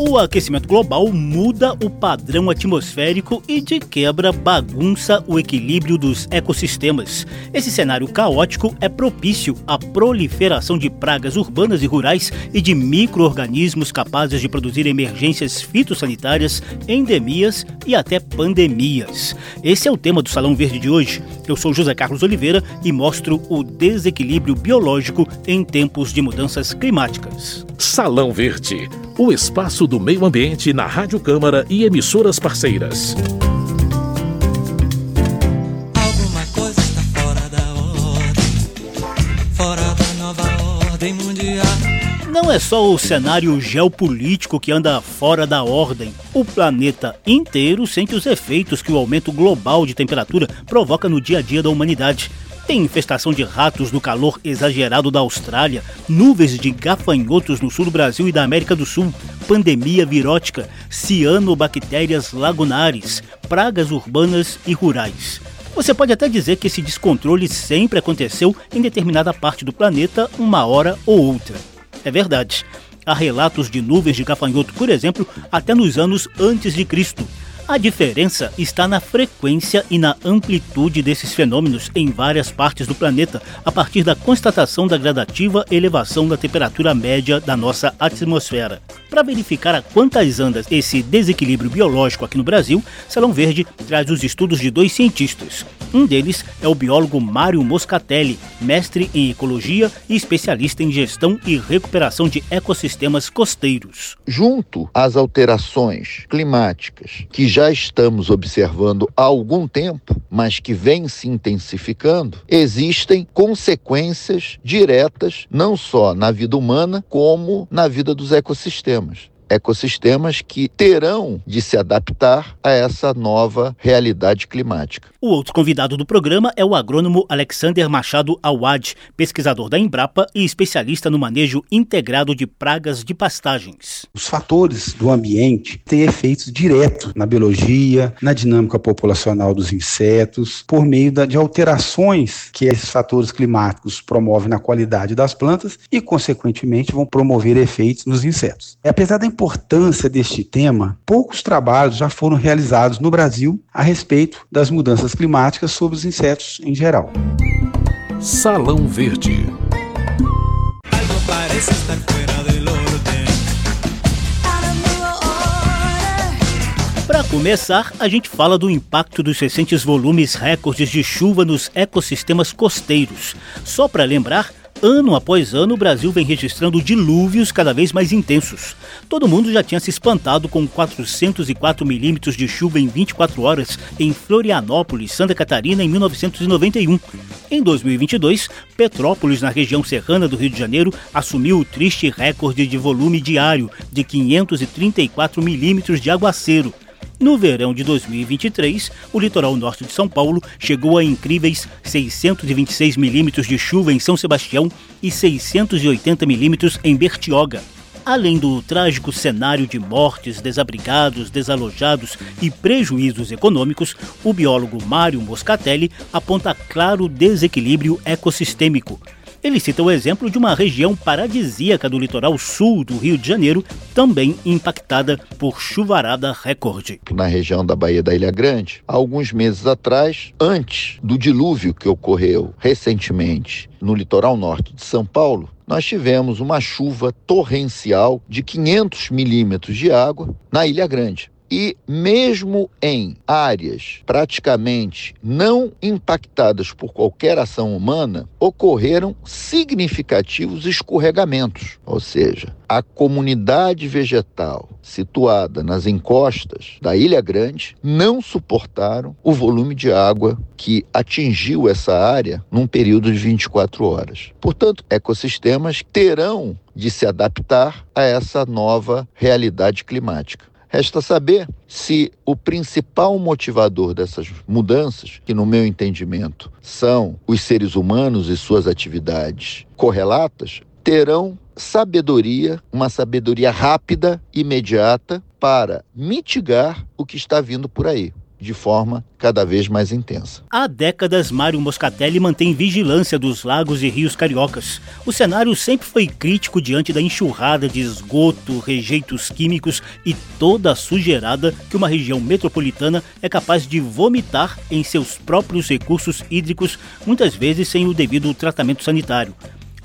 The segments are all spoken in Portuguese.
O aquecimento global muda o padrão atmosférico e, de quebra, bagunça o equilíbrio dos ecossistemas. Esse cenário caótico é propício à proliferação de pragas urbanas e rurais e de micro-organismos capazes de produzir emergências fitossanitárias, endemias e até pandemias. Esse é o tema do Salão Verde de hoje. Eu sou José Carlos Oliveira e mostro o desequilíbrio biológico em tempos de mudanças climáticas. Salão Verde o espaço do meio ambiente na Rádio Câmara e emissoras parceiras. Alguma coisa está fora da ordem, fora da nova ordem mundial. Não é só o cenário geopolítico que anda fora da ordem. O planeta inteiro sente os efeitos que o aumento global de temperatura provoca no dia a dia da humanidade. Tem infestação de ratos no calor exagerado da Austrália, nuvens de gafanhotos no sul do Brasil e da América do Sul, pandemia virótica, cianobactérias lagunares, pragas urbanas e rurais. Você pode até dizer que esse descontrole sempre aconteceu em determinada parte do planeta, uma hora ou outra. É verdade. Há relatos de nuvens de gafanhoto, por exemplo, até nos anos antes de Cristo. A diferença está na frequência e na amplitude desses fenômenos em várias partes do planeta, a partir da constatação da gradativa elevação da temperatura média da nossa atmosfera. Para verificar a quantas anda esse desequilíbrio biológico aqui no Brasil, Salão Verde traz os estudos de dois cientistas. Um deles é o biólogo Mário Moscatelli, mestre em ecologia e especialista em gestão e recuperação de ecossistemas costeiros. Junto às alterações climáticas que já estamos observando há algum tempo, mas que vêm se intensificando, existem consequências diretas não só na vida humana, como na vida dos ecossistemas ecossistemas que terão de se adaptar a essa nova realidade climática. O outro convidado do programa é o agrônomo Alexander Machado Awad, pesquisador da Embrapa e especialista no manejo integrado de pragas de pastagens. Os fatores do ambiente têm efeitos diretos na biologia, na dinâmica populacional dos insetos, por meio de alterações que esses fatores climáticos promovem na qualidade das plantas e, consequentemente, vão promover efeitos nos insetos. Apesar da importância deste tema, poucos trabalhos já foram realizados no Brasil a respeito das mudanças climáticas sobre os insetos em geral. Salão Verde. Para começar, a gente fala do impacto dos recentes volumes recordes de chuva nos ecossistemas costeiros. Só para lembrar, Ano após ano, o Brasil vem registrando dilúvios cada vez mais intensos. Todo mundo já tinha se espantado com 404 milímetros de chuva em 24 horas em Florianópolis, Santa Catarina, em 1991. Em 2022, Petrópolis, na região serrana do Rio de Janeiro, assumiu o triste recorde de volume diário de 534 milímetros de aguaceiro. No verão de 2023, o litoral norte de São Paulo chegou a incríveis 626 milímetros de chuva em São Sebastião e 680 milímetros em Bertioga. Além do trágico cenário de mortes, desabrigados, desalojados e prejuízos econômicos, o biólogo Mário Moscatelli aponta claro desequilíbrio ecossistêmico. Ele cita o exemplo de uma região paradisíaca do litoral sul do Rio de Janeiro, também impactada por chuvarada recorde. Na região da Baía da Ilha Grande, há alguns meses atrás, antes do dilúvio que ocorreu recentemente no litoral norte de São Paulo, nós tivemos uma chuva torrencial de 500 milímetros de água na Ilha Grande. E mesmo em áreas praticamente não impactadas por qualquer ação humana, ocorreram significativos escorregamentos, ou seja, a comunidade vegetal situada nas encostas da Ilha Grande não suportaram o volume de água que atingiu essa área num período de 24 horas. Portanto, ecossistemas terão de se adaptar a essa nova realidade climática. Resta saber se o principal motivador dessas mudanças, que no meu entendimento são os seres humanos e suas atividades correlatas, terão sabedoria, uma sabedoria rápida, imediata, para mitigar o que está vindo por aí. De forma cada vez mais intensa. Há décadas, Mário Moscatelli mantém vigilância dos lagos e rios cariocas. O cenário sempre foi crítico diante da enxurrada de esgoto, rejeitos químicos e toda a sujeirada que uma região metropolitana é capaz de vomitar em seus próprios recursos hídricos, muitas vezes sem o devido tratamento sanitário.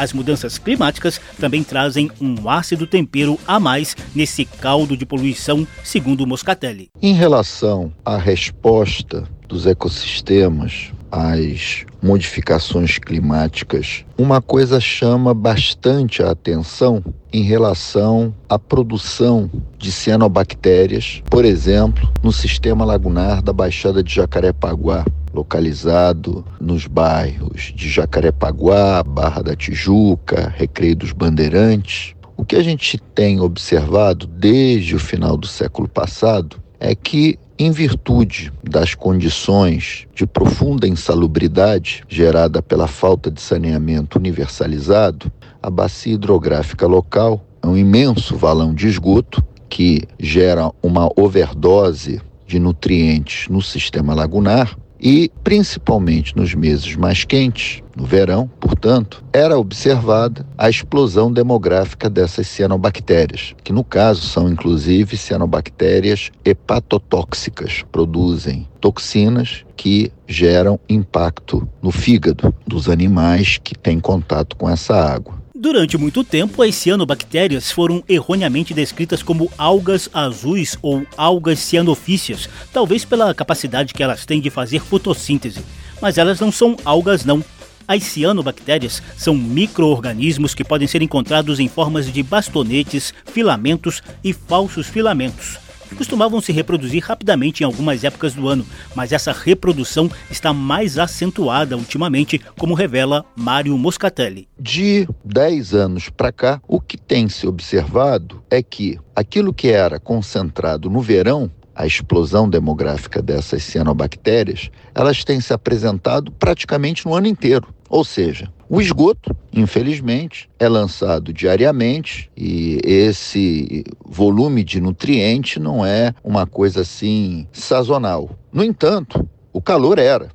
As mudanças climáticas também trazem um ácido tempero a mais nesse caldo de poluição, segundo Moscatelli. Em relação à resposta dos ecossistemas às modificações climáticas, uma coisa chama bastante a atenção em relação à produção de cianobactérias, por exemplo, no sistema lagunar da Baixada de Jacarepaguá localizado nos bairros de Jacarepaguá, Barra da Tijuca, Recreio dos Bandeirantes. O que a gente tem observado desde o final do século passado é que, em virtude das condições de profunda insalubridade gerada pela falta de saneamento universalizado, a bacia hidrográfica local é um imenso valão de esgoto que gera uma overdose de nutrientes no sistema lagunar e, principalmente nos meses mais quentes, no verão, portanto, era observada a explosão demográfica dessas cianobactérias, que no caso são inclusive cianobactérias hepatotóxicas, produzem toxinas que geram impacto no fígado dos animais que têm contato com essa água. Durante muito tempo, as cianobactérias foram erroneamente descritas como algas azuis ou algas cianofícias, talvez pela capacidade que elas têm de fazer fotossíntese. Mas elas não são algas não. As cianobactérias são micro-organismos que podem ser encontrados em formas de bastonetes, filamentos e falsos filamentos costumavam se reproduzir rapidamente em algumas épocas do ano, mas essa reprodução está mais acentuada ultimamente, como revela Mário Moscatelli. De 10 anos para cá, o que tem se observado é que aquilo que era concentrado no verão a explosão demográfica dessas cianobactérias, elas têm se apresentado praticamente no ano inteiro. Ou seja, o esgoto, infelizmente, é lançado diariamente e esse volume de nutriente não é uma coisa assim sazonal. No entanto, o calor era,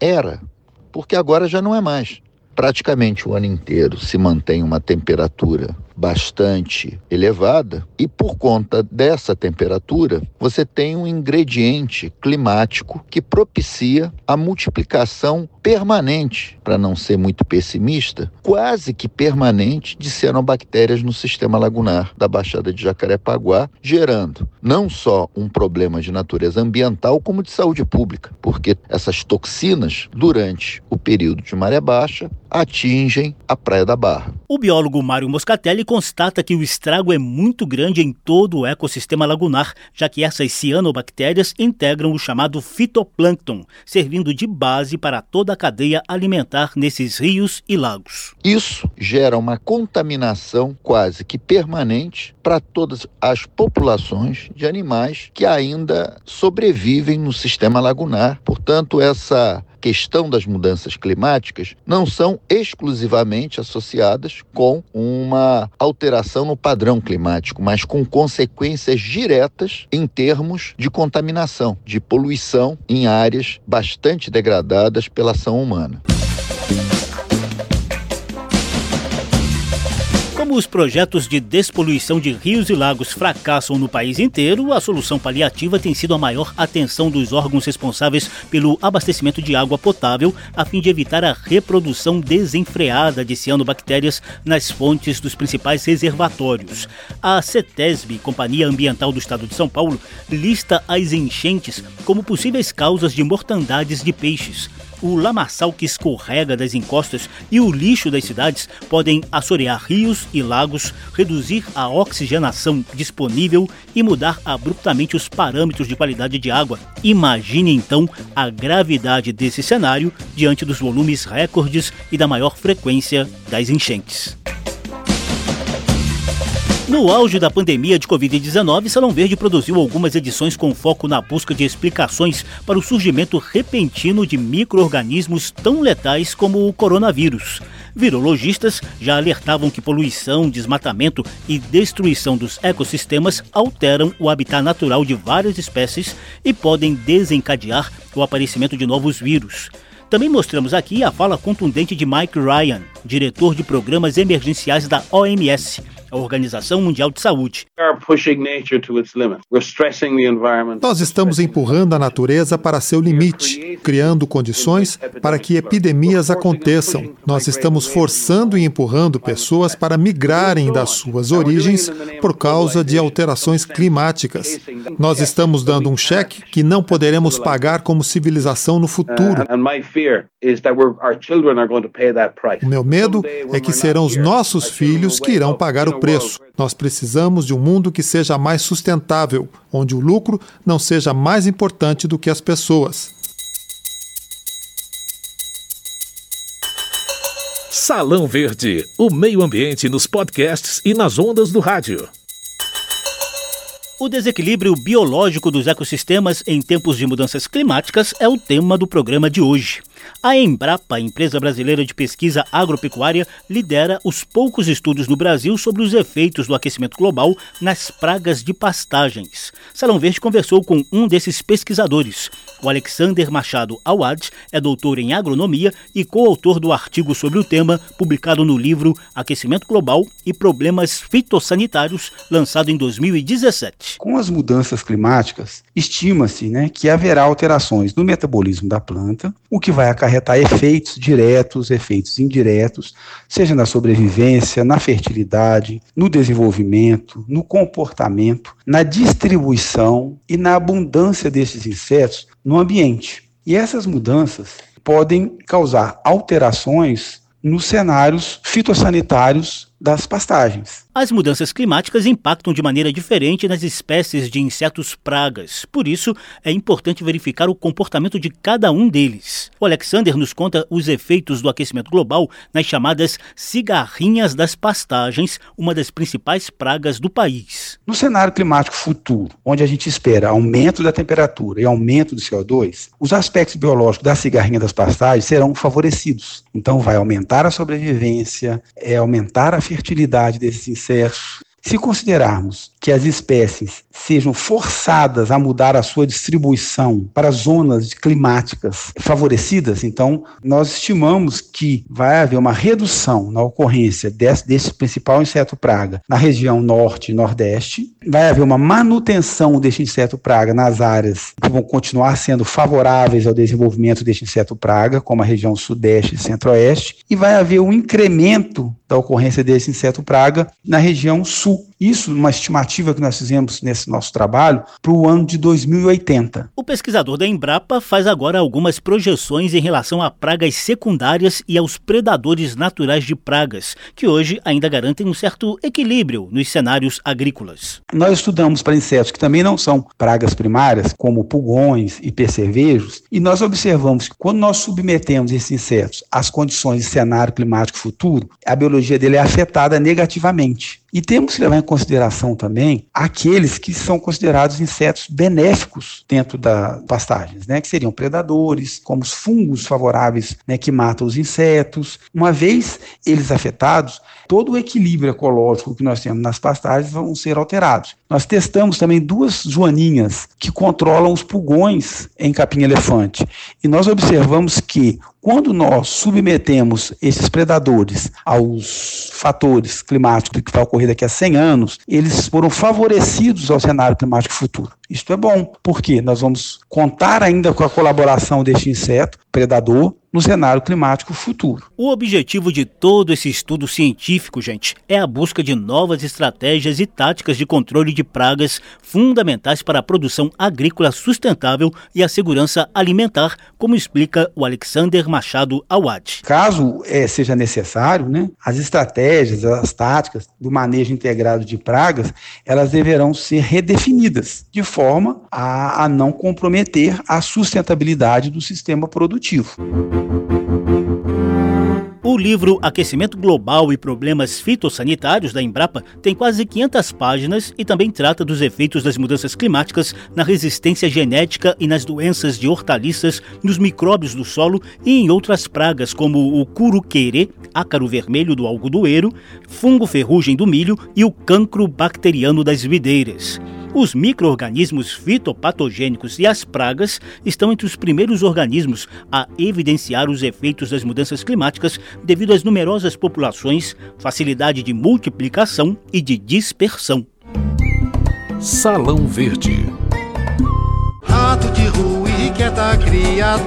era, porque agora já não é mais. Praticamente o ano inteiro se mantém uma temperatura bastante elevada e por conta dessa temperatura, você tem um ingrediente climático que propicia a multiplicação permanente, para não ser muito pessimista, quase que permanente de cianobactérias no sistema lagunar da Baixada de Jacarepaguá, gerando não só um problema de natureza ambiental, como de saúde pública, porque essas toxinas, durante o período de maré baixa, atingem a Praia da Barra. O biólogo Mário Moscatelli constata que o estrago é muito grande em todo o ecossistema lagunar, já que essas cianobactérias integram o chamado fitoplâncton, servindo de base para toda a cadeia alimentar nesses rios e lagos. Isso gera uma contaminação quase que permanente para todas as populações de animais que ainda sobrevivem no sistema lagunar. Portanto, essa questão das mudanças climáticas não são exclusivamente associadas com uma alteração no padrão climático, mas com consequências diretas em termos de contaminação, de poluição em áreas bastante degradadas pela ação humana. Como os projetos de despoluição de rios e lagos fracassam no país inteiro, a solução paliativa tem sido a maior atenção dos órgãos responsáveis pelo abastecimento de água potável, a fim de evitar a reprodução desenfreada de cianobactérias nas fontes dos principais reservatórios. A CETESB, Companhia Ambiental do Estado de São Paulo, lista as enchentes como possíveis causas de mortandades de peixes o lamaçal que escorrega das encostas e o lixo das cidades podem assorear rios e lagos, reduzir a oxigenação disponível e mudar abruptamente os parâmetros de qualidade de água. Imagine então a gravidade desse cenário diante dos volumes recordes e da maior frequência das enchentes. No auge da pandemia de Covid-19, Salão Verde produziu algumas edições com foco na busca de explicações para o surgimento repentino de micro-organismos tão letais como o coronavírus. Virologistas já alertavam que poluição, desmatamento e destruição dos ecossistemas alteram o habitat natural de várias espécies e podem desencadear o aparecimento de novos vírus. Também mostramos aqui a fala contundente de Mike Ryan, diretor de programas emergenciais da OMS, a Organização Mundial de Saúde. Nós estamos empurrando a natureza para seu limite, criando condições para que epidemias aconteçam. Nós estamos forçando e empurrando pessoas para migrarem das suas origens por causa de alterações climáticas. Nós estamos dando um cheque que não poderemos pagar como civilização no futuro. O meu medo é que serão os nossos filhos que irão pagar o preço. Nós precisamos de um mundo que seja mais sustentável, onde o lucro não seja mais importante do que as pessoas. Salão Verde, o meio ambiente nos podcasts e nas ondas do rádio. O desequilíbrio biológico dos ecossistemas em tempos de mudanças climáticas é o tema do programa de hoje. A Embrapa, empresa brasileira de pesquisa agropecuária, lidera os poucos estudos no Brasil sobre os efeitos do aquecimento global nas pragas de pastagens. Salão Verde conversou com um desses pesquisadores. O Alexander Machado Awad é doutor em agronomia e coautor do artigo sobre o tema, publicado no livro Aquecimento Global e Problemas Fitossanitários, lançado em 2017. Com as mudanças climáticas, estima-se né, que haverá alterações no metabolismo da planta, o que vai acarretar efeitos diretos, efeitos indiretos, seja na sobrevivência, na fertilidade, no desenvolvimento, no comportamento, na distribuição e na abundância desses insetos no ambiente. E essas mudanças podem causar alterações nos cenários fitossanitários das pastagens. As mudanças climáticas impactam de maneira diferente nas espécies de insetos pragas. Por isso, é importante verificar o comportamento de cada um deles. O Alexander nos conta os efeitos do aquecimento global nas chamadas cigarrinhas das pastagens, uma das principais pragas do país. No cenário climático futuro, onde a gente espera aumento da temperatura e aumento do CO2, os aspectos biológicos da cigarrinha das pastagens serão favorecidos. Então, vai aumentar a sobrevivência, é aumentar a fertilidade desses insetos. Se considerarmos que as espécies sejam forçadas a mudar a sua distribuição para zonas climáticas favorecidas, então nós estimamos que vai haver uma redução na ocorrência desse, desse principal inseto praga na região norte e nordeste, vai haver uma manutenção deste inseto praga nas áreas que vão continuar sendo favoráveis ao desenvolvimento deste inseto praga, como a região sudeste e centro-oeste, e vai haver um incremento da ocorrência desse inseto praga na região sul. Isso, uma estimativa que nós fizemos nesse nosso trabalho para o ano de 2080. O pesquisador da Embrapa faz agora algumas projeções em relação a pragas secundárias e aos predadores naturais de pragas, que hoje ainda garantem um certo equilíbrio nos cenários agrícolas. Nós estudamos para insetos que também não são pragas primárias, como pulgões e percevejos, e nós observamos que quando nós submetemos esses insetos às condições de cenário climático futuro, a biologia dele é afetada negativamente. E temos que levar em consideração também aqueles que são considerados insetos benéficos dentro das pastagens, né, que seriam predadores, como os fungos favoráveis né, que matam os insetos. Uma vez eles afetados, todo o equilíbrio ecológico que nós temos nas pastagens vão ser alterados. Nós testamos também duas joaninhas que controlam os pulgões em capim-elefante. E nós observamos que quando nós submetemos esses predadores aos fatores climáticos que vai ocorrer daqui a 100 anos, eles foram favorecidos ao cenário climático futuro. Isto é bom, porque nós vamos contar ainda com a colaboração deste inseto predador no cenário climático futuro. O objetivo de todo esse estudo científico, gente, é a busca de novas estratégias e táticas de controle de pragas fundamentais para a produção agrícola sustentável e a segurança alimentar, como explica o Alexander Machado Awad. Caso é, seja necessário, né, as estratégias, as táticas do manejo integrado de pragas, elas deverão ser redefinidas de forma a, a não comprometer a sustentabilidade do sistema produtivo. O O livro Aquecimento Global e Problemas Fitossanitários da Embrapa tem quase 500 páginas e também trata dos efeitos das mudanças climáticas na resistência genética e nas doenças de hortaliças, nos micróbios do solo e em outras pragas como o curuquerê, ácaro vermelho do algodoeiro, fungo ferrugem do milho e o cancro bacteriano das videiras. Os micro-organismos fitopatogênicos e as pragas estão entre os primeiros organismos a evidenciar os efeitos das mudanças climáticas devido às numerosas populações, facilidade de multiplicação e de dispersão. Salão Verde Rato de rua inquieta criatura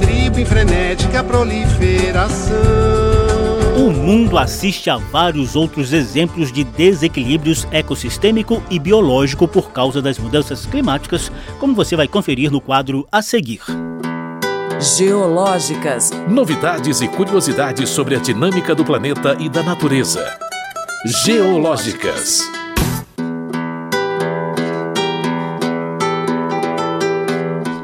Tribo em frenética proliferação o mundo assiste a vários outros exemplos de desequilíbrios ecossistêmico e biológico por causa das mudanças climáticas, como você vai conferir no quadro a seguir. Geológicas. Novidades e curiosidades sobre a dinâmica do planeta e da natureza. Geológicas.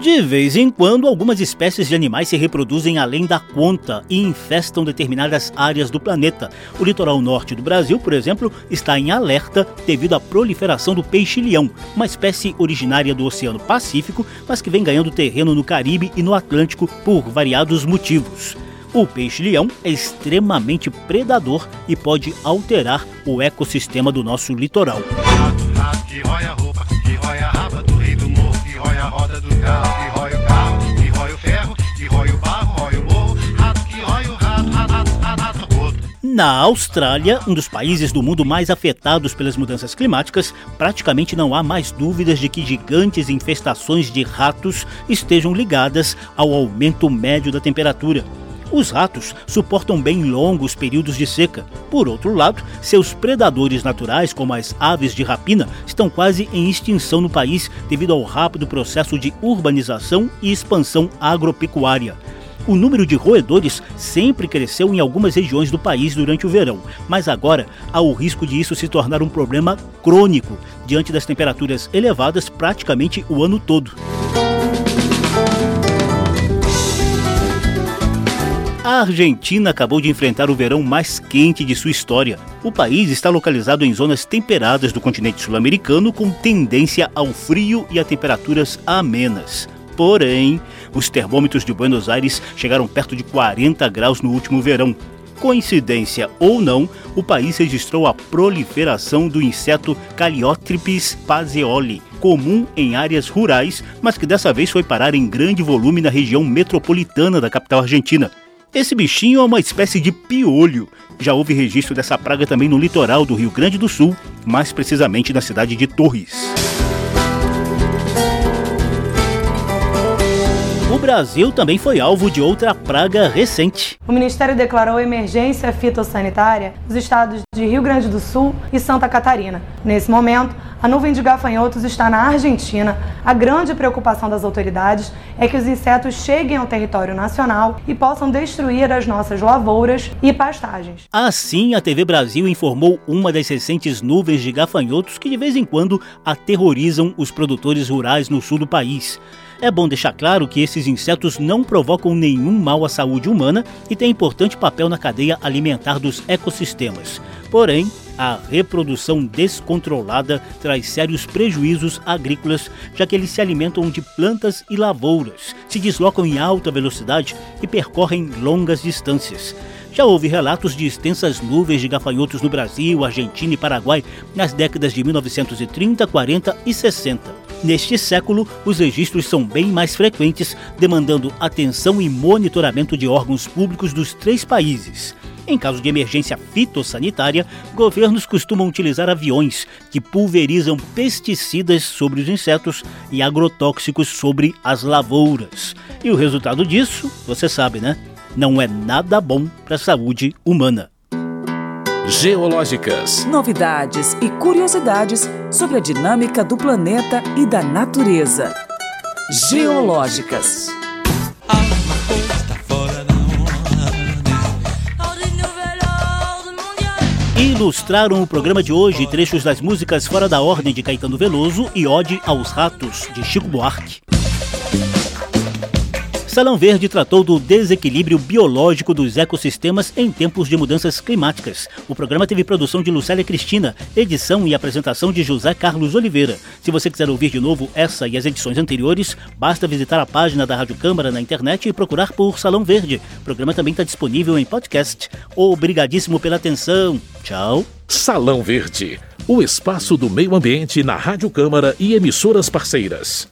De vez em quando, algumas espécies de animais se reproduzem além da conta e infestam determinadas áreas do planeta. O litoral norte do Brasil, por exemplo, está em alerta devido à proliferação do peixe-leão, uma espécie originária do Oceano Pacífico, mas que vem ganhando terreno no Caribe e no Atlântico por variados motivos. O peixe-leão é extremamente predador e pode alterar o ecossistema do nosso litoral. Rato, rato, que a roupa, que a raba do rei do morro, que a roda do carro. Na Austrália, um dos países do mundo mais afetados pelas mudanças climáticas, praticamente não há mais dúvidas de que gigantes infestações de ratos estejam ligadas ao aumento médio da temperatura. Os ratos suportam bem longos períodos de seca. Por outro lado, seus predadores naturais, como as aves de rapina, estão quase em extinção no país devido ao rápido processo de urbanização e expansão agropecuária. O número de roedores sempre cresceu em algumas regiões do país durante o verão, mas agora há o risco de isso se tornar um problema crônico diante das temperaturas elevadas praticamente o ano todo. A Argentina acabou de enfrentar o verão mais quente de sua história. O país está localizado em zonas temperadas do continente sul-americano com tendência ao frio e a temperaturas amenas. Porém, os termômetros de Buenos Aires chegaram perto de 40 graus no último verão. Coincidência ou não, o país registrou a proliferação do inseto Calliotrypis paseoli, comum em áreas rurais, mas que dessa vez foi parar em grande volume na região metropolitana da capital argentina. Esse bichinho é uma espécie de piolho. Já houve registro dessa praga também no litoral do Rio Grande do Sul, mais precisamente na cidade de Torres. Brasil também foi alvo de outra praga recente. O Ministério declarou emergência fitossanitária nos estados de Rio Grande do Sul e Santa Catarina. Nesse momento, a nuvem de gafanhotos está na Argentina. A grande preocupação das autoridades é que os insetos cheguem ao território nacional e possam destruir as nossas lavouras e pastagens. Assim, a TV Brasil informou uma das recentes nuvens de gafanhotos que de vez em quando aterrorizam os produtores rurais no sul do país. É bom deixar claro que esses insetos não provocam nenhum mal à saúde humana e têm importante papel na cadeia alimentar dos ecossistemas. Porém, a reprodução descontrolada traz sérios prejuízos agrícolas, já que eles se alimentam de plantas e lavouras, se deslocam em alta velocidade e percorrem longas distâncias. Já houve relatos de extensas nuvens de gafanhotos no Brasil, Argentina e Paraguai nas décadas de 1930, 40 e 60. Neste século, os registros são bem mais frequentes, demandando atenção e monitoramento de órgãos públicos dos três países. Em caso de emergência fitossanitária, governos costumam utilizar aviões que pulverizam pesticidas sobre os insetos e agrotóxicos sobre as lavouras. E o resultado disso, você sabe, né? Não é nada bom para a saúde humana geológicas, novidades e curiosidades sobre a dinâmica do planeta e da natureza. Geológicas. Ilustraram o programa de hoje trechos das músicas Fora da Ordem de Caetano Veloso e Ode aos Ratos de Chico Buarque. Salão Verde tratou do desequilíbrio biológico dos ecossistemas em tempos de mudanças climáticas. O programa teve produção de Lucélia Cristina, edição e apresentação de José Carlos Oliveira. Se você quiser ouvir de novo essa e as edições anteriores, basta visitar a página da Rádio Câmara na internet e procurar por Salão Verde. O programa também está disponível em podcast. Obrigadíssimo pela atenção. Tchau. Salão Verde, o espaço do meio ambiente na Rádio Câmara e emissoras parceiras.